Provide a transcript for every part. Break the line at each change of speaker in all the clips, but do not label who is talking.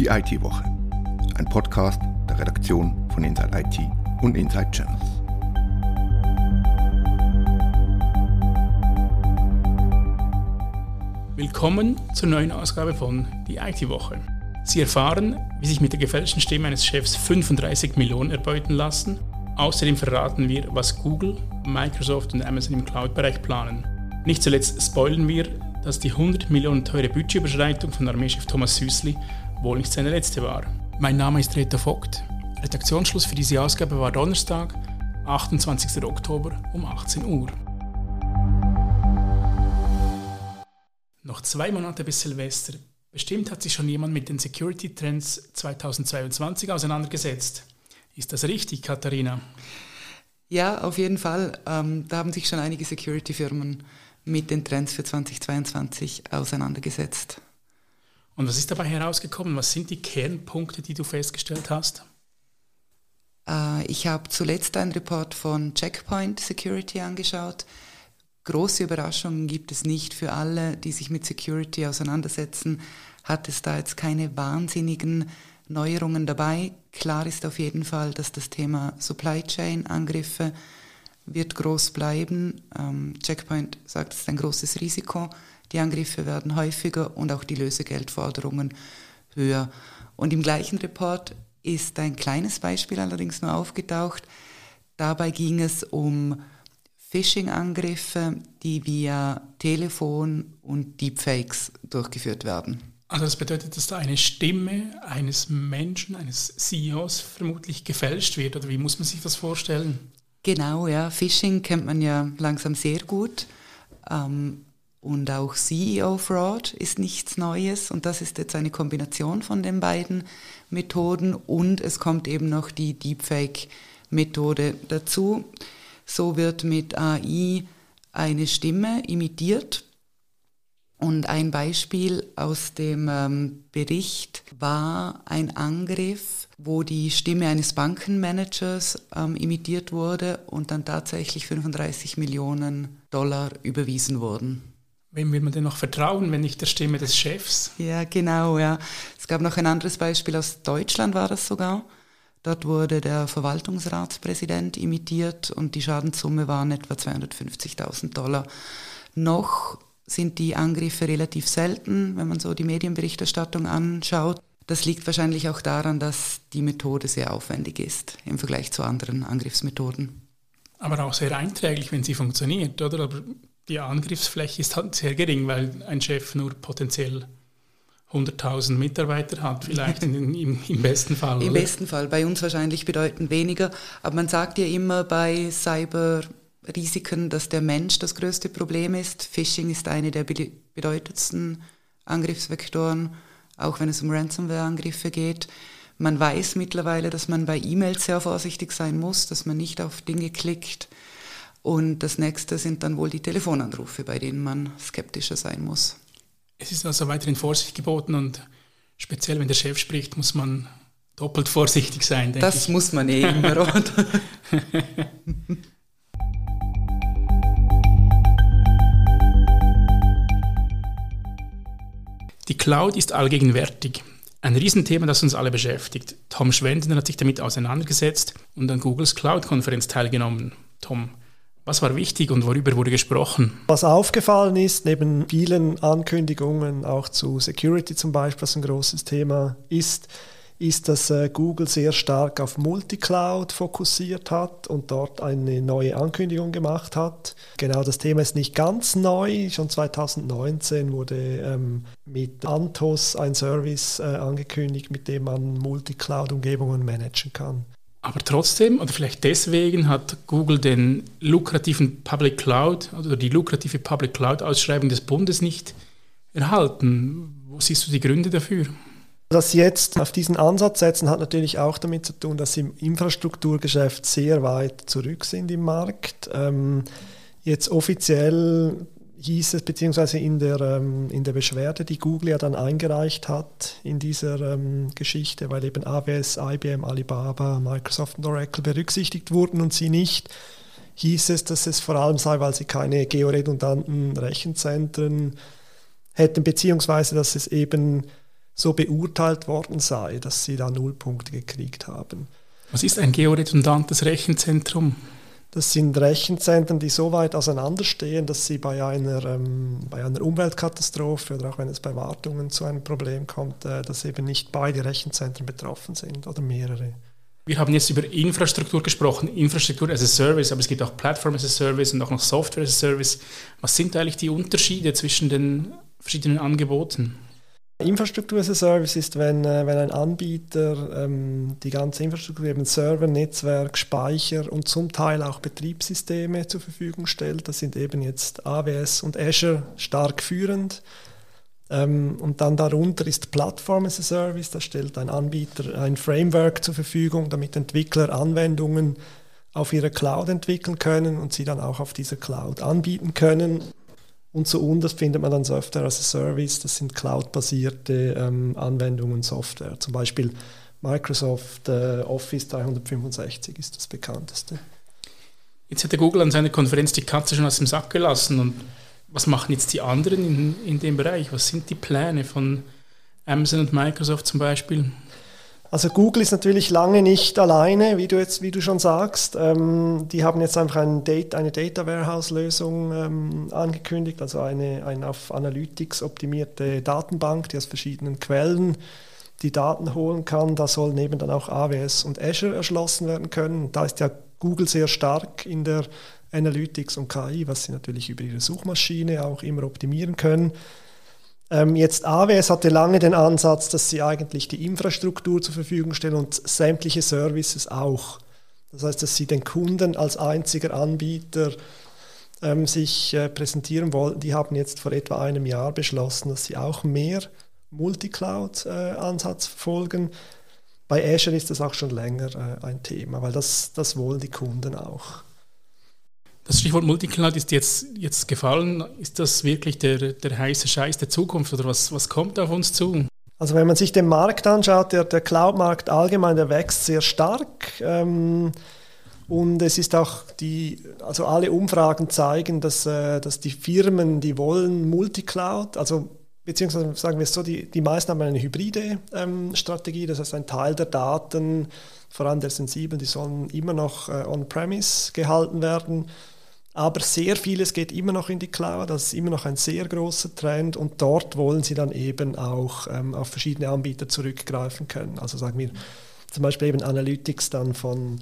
Die IT-Woche. Ein Podcast der Redaktion von Inside IT und Inside Channels.
Willkommen zur neuen Ausgabe von Die IT-Woche. Sie erfahren, wie sich mit der gefälschten Stimme eines Chefs 35 Millionen erbeuten lassen. Außerdem verraten wir, was Google, Microsoft und Amazon im Cloud-Bereich planen. Nicht zuletzt spoilen wir, dass die 100 Millionen teure Budgetüberschreitung von Armeechef Thomas Süßli wohl nicht seine letzte war. Mein Name ist Rita Vogt. Redaktionsschluss für diese Ausgabe war Donnerstag, 28. Oktober um 18 Uhr. Noch zwei Monate bis Silvester. Bestimmt hat sich schon jemand mit den Security Trends 2022 auseinandergesetzt. Ist das richtig, Katharina?
Ja, auf jeden Fall. Ähm, da haben sich schon einige Security-Firmen mit den Trends für 2022 auseinandergesetzt.
Und was ist dabei herausgekommen? Was sind die Kernpunkte, die du festgestellt hast?
Äh, ich habe zuletzt einen Report von Checkpoint Security angeschaut. Große Überraschungen gibt es nicht für alle, die sich mit Security auseinandersetzen. Hat es da jetzt keine wahnsinnigen Neuerungen dabei? Klar ist auf jeden Fall, dass das Thema Supply Chain Angriffe wird groß bleiben. Ähm, Checkpoint sagt, es ist ein großes Risiko. Die Angriffe werden häufiger und auch die Lösegeldforderungen höher. Und im gleichen Report ist ein kleines Beispiel allerdings nur aufgetaucht. Dabei ging es um Phishing-Angriffe, die via Telefon und Deepfakes durchgeführt werden.
Also das bedeutet, dass da eine Stimme eines Menschen, eines CEOs vermutlich gefälscht wird, oder wie muss man sich das vorstellen?
Genau, ja. Phishing kennt man ja langsam sehr gut. Ähm, und auch CEO-Fraud ist nichts Neues. Und das ist jetzt eine Kombination von den beiden Methoden. Und es kommt eben noch die Deepfake-Methode dazu. So wird mit AI eine Stimme imitiert. Und ein Beispiel aus dem ähm, Bericht war ein Angriff, wo die Stimme eines Bankenmanagers ähm, imitiert wurde und dann tatsächlich 35 Millionen Dollar überwiesen wurden.
Wem will man denn noch vertrauen, wenn nicht der Stimme des Chefs?
Ja, genau, ja. Es gab noch ein anderes Beispiel aus Deutschland, war das sogar. Dort wurde der Verwaltungsratspräsident imitiert und die Schadenssumme waren etwa 250.000 Dollar. Noch sind die Angriffe relativ selten, wenn man so die Medienberichterstattung anschaut. Das liegt wahrscheinlich auch daran, dass die Methode sehr aufwendig ist im Vergleich zu anderen Angriffsmethoden.
Aber auch sehr einträglich, wenn sie funktioniert, oder? Aber die Angriffsfläche ist halt sehr gering, weil ein Chef nur potenziell 100.000 Mitarbeiter hat, vielleicht in, im, im, besten Fall.
Im oder? besten Fall, bei uns wahrscheinlich bedeutend weniger. Aber man sagt ja immer bei Cyberrisiken, dass der Mensch das größte Problem ist. Phishing ist eine der bedeutendsten Angriffsvektoren, auch wenn es um Ransomware-Angriffe geht. Man weiß mittlerweile, dass man bei E-Mails sehr vorsichtig sein muss, dass man nicht auf Dinge klickt, und das nächste sind dann wohl die Telefonanrufe, bei denen man skeptischer sein muss.
Es ist also weiterhin Vorsicht geboten und speziell wenn der Chef spricht, muss man doppelt vorsichtig sein.
Das ich. muss man eh immer, oder?
Cloud ist allgegenwärtig. Ein Riesenthema, das uns alle beschäftigt. Tom Schwenden hat sich damit auseinandergesetzt und an Googles Cloud-Konferenz teilgenommen. Tom, was war wichtig und worüber wurde gesprochen?
Was aufgefallen ist, neben vielen Ankündigungen auch zu Security zum Beispiel, was ein großes Thema ist, ist, dass äh, Google sehr stark auf Multicloud fokussiert hat und dort eine neue Ankündigung gemacht hat. Genau das Thema ist nicht ganz neu. Schon 2019 wurde ähm, mit Antos ein Service äh, angekündigt, mit dem man Multicloud-Umgebungen managen kann.
Aber trotzdem, oder vielleicht deswegen, hat Google den lukrativen Public Cloud oder die lukrative Public Cloud-Ausschreibung des Bundes nicht erhalten. Wo siehst du die Gründe dafür?
Dass sie jetzt auf diesen Ansatz setzen, hat natürlich auch damit zu tun, dass sie im Infrastrukturgeschäft sehr weit zurück sind im Markt. Ähm, jetzt offiziell hieß es, beziehungsweise in der, ähm, in der Beschwerde, die Google ja dann eingereicht hat in dieser ähm, Geschichte, weil eben AWS, IBM, Alibaba, Microsoft und Oracle berücksichtigt wurden und sie nicht, hieß es, dass es vor allem sei, weil sie keine georedundanten Rechenzentren hätten, beziehungsweise dass es eben so beurteilt worden sei, dass sie da Nullpunkte gekriegt haben.
Was ist ein georedundantes Rechenzentrum?
Das sind Rechenzentren, die so weit auseinanderstehen, dass sie bei einer, ähm, bei einer Umweltkatastrophe oder auch wenn es bei Wartungen zu einem Problem kommt, äh, dass eben nicht beide Rechenzentren betroffen sind oder mehrere.
Wir haben jetzt über Infrastruktur gesprochen, Infrastruktur as a Service, aber es gibt auch Plattform as a Service und auch noch Software as a Service. Was sind eigentlich die Unterschiede zwischen den verschiedenen Angeboten?
Infrastruktur as a Service ist, wenn, äh, wenn ein Anbieter ähm, die ganze Infrastruktur, eben Server, Netzwerk, Speicher und zum Teil auch Betriebssysteme zur Verfügung stellt. Das sind eben jetzt AWS und Azure stark führend. Ähm, und dann darunter ist Plattform as a Service. Da stellt ein Anbieter ein Framework zur Verfügung, damit Entwickler Anwendungen auf ihrer Cloud entwickeln können und sie dann auch auf dieser Cloud anbieten können. Und so unten findet man dann Software as a Service, das sind cloud-basierte ähm, Anwendungen, Software. Zum Beispiel Microsoft äh, Office 365 ist das bekannteste.
Jetzt hat der Google an seiner Konferenz die Katze schon aus dem Sack gelassen. Und was machen jetzt die anderen in, in dem Bereich? Was sind die Pläne von Amazon und Microsoft zum Beispiel?
Also Google ist natürlich lange nicht alleine, wie du jetzt, wie du schon sagst. Ähm, die haben jetzt einfach ein Date, eine Data Warehouse-Lösung ähm, angekündigt, also eine, eine auf Analytics optimierte Datenbank, die aus verschiedenen Quellen die Daten holen kann. Da sollen eben dann auch AWS und Azure erschlossen werden können. Da ist ja Google sehr stark in der Analytics und KI, was sie natürlich über ihre Suchmaschine auch immer optimieren können. Ähm, jetzt AWS hatte lange den Ansatz, dass sie eigentlich die Infrastruktur zur Verfügung stellen und sämtliche Services auch. Das heißt, dass sie den Kunden als einziger Anbieter ähm, sich äh, präsentieren wollten. Die haben jetzt vor etwa einem Jahr beschlossen, dass sie auch mehr Multicloud-Ansatz äh, verfolgen. Bei Azure ist das auch schon länger äh, ein Thema, weil das, das wollen die Kunden auch.
Das Stichwort Multicloud ist jetzt, jetzt gefallen. Ist das wirklich der, der heiße Scheiß der Zukunft oder was, was kommt auf uns zu?
Also wenn man sich den Markt anschaut, der, der Cloud-Markt allgemein, der wächst sehr stark. Ähm, und es ist auch die, also alle Umfragen zeigen, dass, äh, dass die Firmen, die wollen Multicloud, also beziehungsweise sagen wir es so, die, die meisten haben eine hybride ähm, Strategie, das heißt ein Teil der Daten, vor allem der sensiblen, die sollen immer noch äh, on-premise gehalten werden aber sehr vieles geht immer noch in die Cloud, das ist immer noch ein sehr großer Trend und dort wollen sie dann eben auch ähm, auf verschiedene Anbieter zurückgreifen können. Also sagen wir zum Beispiel eben Analytics dann von,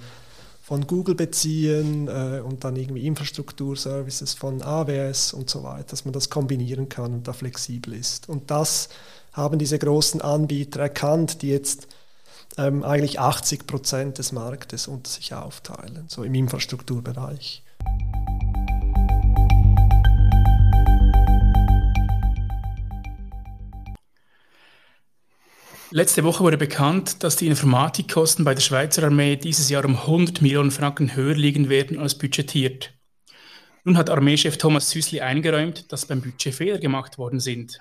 von Google beziehen äh, und dann irgendwie Infrastrukturservices von AWS und so weiter, dass man das kombinieren kann und da flexibel ist. Und das haben diese großen Anbieter erkannt, die jetzt ähm, eigentlich 80 Prozent des Marktes unter sich aufteilen, so im Infrastrukturbereich.
Letzte Woche wurde bekannt, dass die Informatikkosten bei der Schweizer Armee dieses Jahr um 100 Millionen Franken höher liegen werden als budgetiert. Nun hat Armeechef Thomas Süßli eingeräumt, dass beim Budget Fehler gemacht worden sind.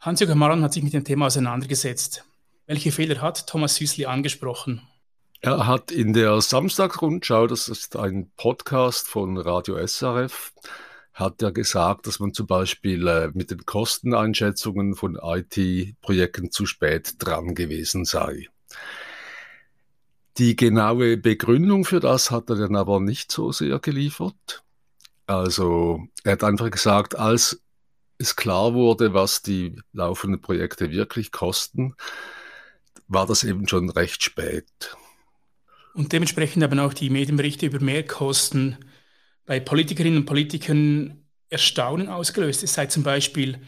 Hans-Jürgen Maron hat sich mit dem Thema auseinandergesetzt. Welche Fehler hat Thomas Süßli angesprochen?
Er hat in der Samstagsrundschau, das ist ein Podcast von Radio SRF, hat er gesagt, dass man zum Beispiel äh, mit den Kosteneinschätzungen von IT-Projekten zu spät dran gewesen sei. Die genaue Begründung für das hat er dann aber nicht so sehr geliefert. Also er hat einfach gesagt, als es klar wurde, was die laufenden Projekte wirklich kosten, war das eben schon recht spät.
Und dementsprechend haben auch die Medienberichte über Mehrkosten bei Politikerinnen und Politikern Erstaunen ausgelöst. Es sei zum Beispiel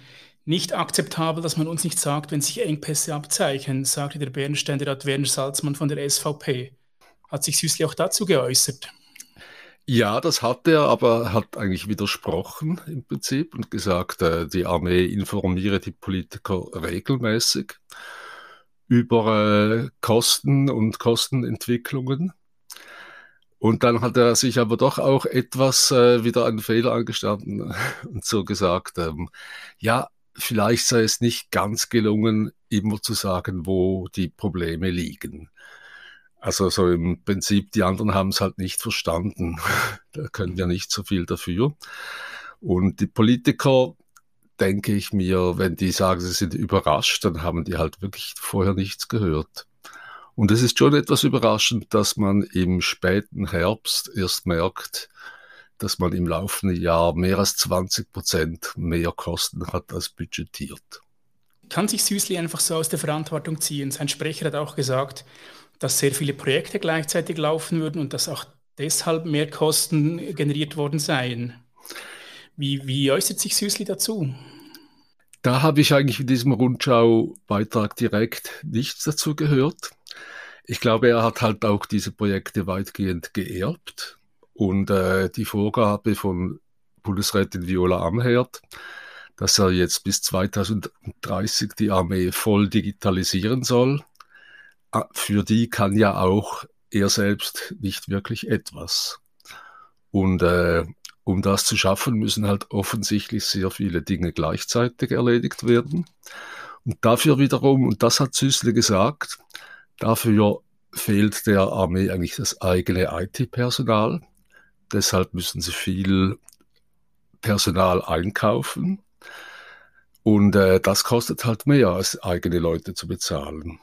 nicht akzeptabel, dass man uns nicht sagt, wenn sich Engpässe abzeichnen, sagte der Bärenständerat Werner Salzmann von der SVP. Hat sich Süßli auch dazu geäußert?
Ja, das hat er, aber hat eigentlich widersprochen im Prinzip und gesagt, äh, die Armee informiere die Politiker regelmäßig über äh, Kosten und Kostenentwicklungen. Und dann hat er sich aber doch auch etwas äh, wieder einen Fehler angestanden und so gesagt, ähm, ja, vielleicht sei es nicht ganz gelungen, immer zu sagen, wo die Probleme liegen. Also so im Prinzip, die anderen haben es halt nicht verstanden. da können wir nicht so viel dafür. Und die Politiker, denke ich mir, wenn die sagen, sie sind überrascht, dann haben die halt wirklich vorher nichts gehört. Und es ist schon etwas überraschend, dass man im späten Herbst erst merkt, dass man im laufenden Jahr mehr als 20 Prozent mehr Kosten hat als budgetiert.
Kann sich Süßli einfach so aus der Verantwortung ziehen? Sein Sprecher hat auch gesagt, dass sehr viele Projekte gleichzeitig laufen würden und dass auch deshalb mehr Kosten generiert worden seien. Wie, wie äußert sich Süßli dazu?
Da habe ich eigentlich in diesem Rundschau-Beitrag direkt nichts dazu gehört. Ich glaube, er hat halt auch diese Projekte weitgehend geerbt und äh, die Vorgabe von Bundesrätin Viola Amherd, dass er jetzt bis 2030 die Armee voll digitalisieren soll, für die kann ja auch er selbst nicht wirklich etwas. Und äh, um das zu schaffen, müssen halt offensichtlich sehr viele Dinge gleichzeitig erledigt werden. Und dafür wiederum, und das hat Süßle gesagt, dafür fehlt der Armee eigentlich das eigene IT-Personal. Deshalb müssen sie viel Personal einkaufen. Und äh, das kostet halt mehr, als eigene Leute zu bezahlen.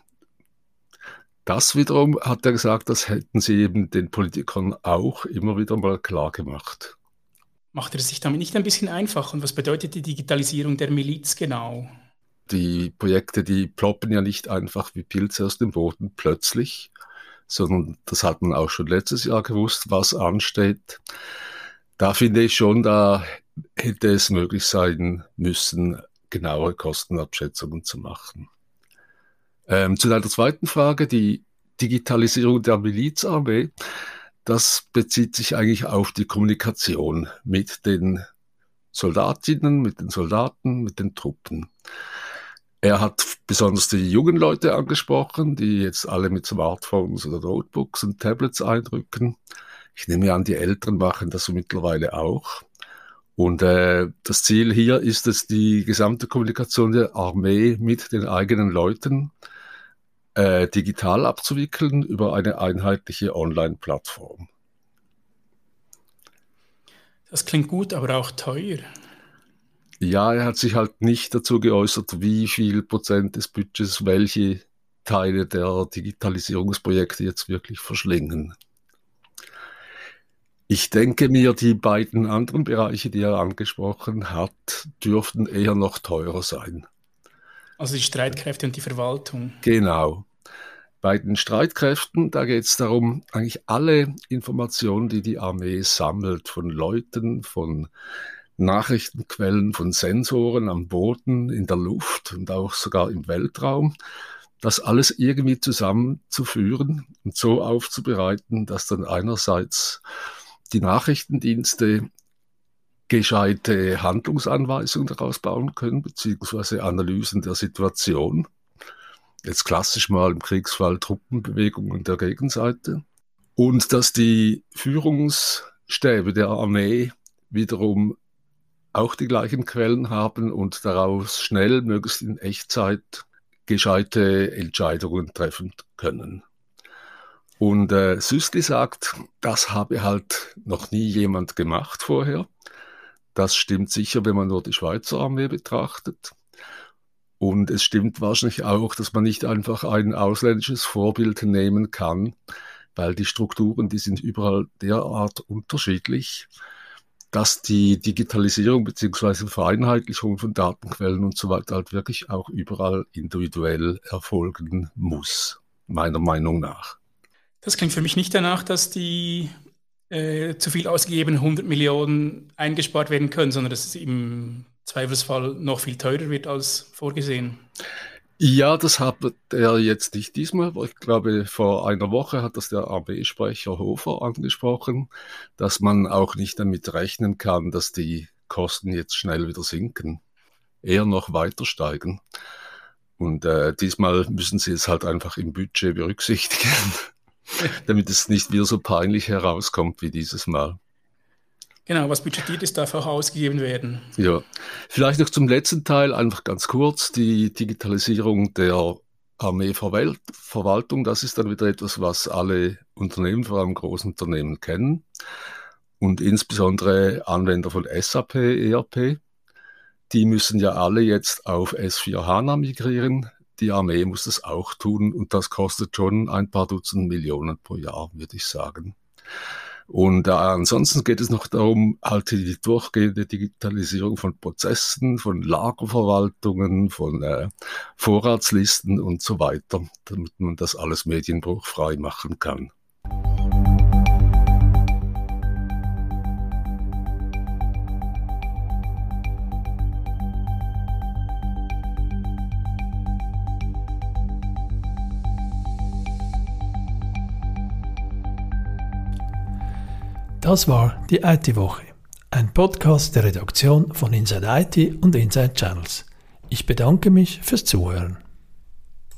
Das wiederum hat er gesagt, das hätten sie eben den Politikern auch immer wieder mal klar gemacht.
Macht er sich damit nicht ein bisschen einfach? Und was bedeutet die Digitalisierung der Miliz genau?
Die Projekte, die ploppen ja nicht einfach wie Pilze aus dem Boden plötzlich, sondern das hat man auch schon letztes Jahr gewusst, was ansteht. Da finde ich schon, da hätte es möglich sein müssen, genauere Kostenabschätzungen zu machen. Ähm, zu deiner zweiten Frage, die Digitalisierung der Milizarmee, das bezieht sich eigentlich auf die Kommunikation mit den Soldatinnen, mit den Soldaten, mit den Truppen. Er hat besonders die jungen Leute angesprochen, die jetzt alle mit Smartphones oder Notebooks und Tablets eindrücken. Ich nehme an, die Älteren machen das so mittlerweile auch. Und äh, das Ziel hier ist es, die gesamte Kommunikation der Armee mit den eigenen Leuten äh, digital abzuwickeln über eine einheitliche Online-Plattform.
Das klingt gut, aber auch teuer.
Ja, er hat sich halt nicht dazu geäußert, wie viel Prozent des Budgets welche Teile der Digitalisierungsprojekte jetzt wirklich verschlingen. Ich denke mir, die beiden anderen Bereiche, die er angesprochen hat, dürften eher noch teurer sein.
Also die Streitkräfte und die Verwaltung.
Genau. Bei den Streitkräften, da geht es darum, eigentlich alle Informationen, die die Armee sammelt, von Leuten, von Nachrichtenquellen von Sensoren am Boden, in der Luft und auch sogar im Weltraum, das alles irgendwie zusammenzuführen und so aufzubereiten, dass dann einerseits die Nachrichtendienste gescheite Handlungsanweisungen daraus bauen können, beziehungsweise Analysen der Situation. Jetzt klassisch mal im Kriegsfall Truppenbewegungen der Gegenseite. Und dass die Führungsstäbe der Armee wiederum auch die gleichen Quellen haben und daraus schnell, möglichst in Echtzeit, gescheite Entscheidungen treffen können. Und äh, Süßli sagt, das habe halt noch nie jemand gemacht vorher. Das stimmt sicher, wenn man nur die Schweizer Armee betrachtet. Und es stimmt wahrscheinlich auch, dass man nicht einfach ein ausländisches Vorbild nehmen kann, weil die Strukturen, die sind überall derart unterschiedlich dass die Digitalisierung beziehungsweise Vereinheitlichung von Datenquellen und so weiter halt wirklich auch überall individuell erfolgen muss, meiner Meinung nach.
Das klingt für mich nicht danach, dass die äh, zu viel ausgegebenen 100 Millionen eingespart werden können, sondern dass es im Zweifelsfall noch viel teurer wird als vorgesehen.
Ja, das hat er jetzt nicht diesmal. Ich glaube, vor einer Woche hat das der AB-Sprecher Hofer angesprochen, dass man auch nicht damit rechnen kann, dass die Kosten jetzt schnell wieder sinken, eher noch weiter steigen. Und äh, diesmal müssen sie es halt einfach im Budget berücksichtigen, damit es nicht wieder so peinlich herauskommt wie dieses Mal.
Genau, was budgetiert ist, darf auch ausgegeben werden.
Ja, vielleicht noch zum letzten Teil einfach ganz kurz. Die Digitalisierung der Armeeverwaltung, das ist dann wieder etwas, was alle Unternehmen, vor allem Großunternehmen kennen und insbesondere Anwender von SAP, ERP. die müssen ja alle jetzt auf S4 HANA migrieren. Die Armee muss das auch tun und das kostet schon ein paar Dutzend Millionen pro Jahr, würde ich sagen. Und äh, ansonsten geht es noch darum, halt die durchgehende Digitalisierung von Prozessen, von Lagerverwaltungen, von äh, Vorratslisten und so weiter, damit man das alles medienbruchfrei machen kann.
Das war die IT-Woche, ein Podcast der Redaktion von Inside IT und Inside Channels. Ich bedanke mich fürs Zuhören.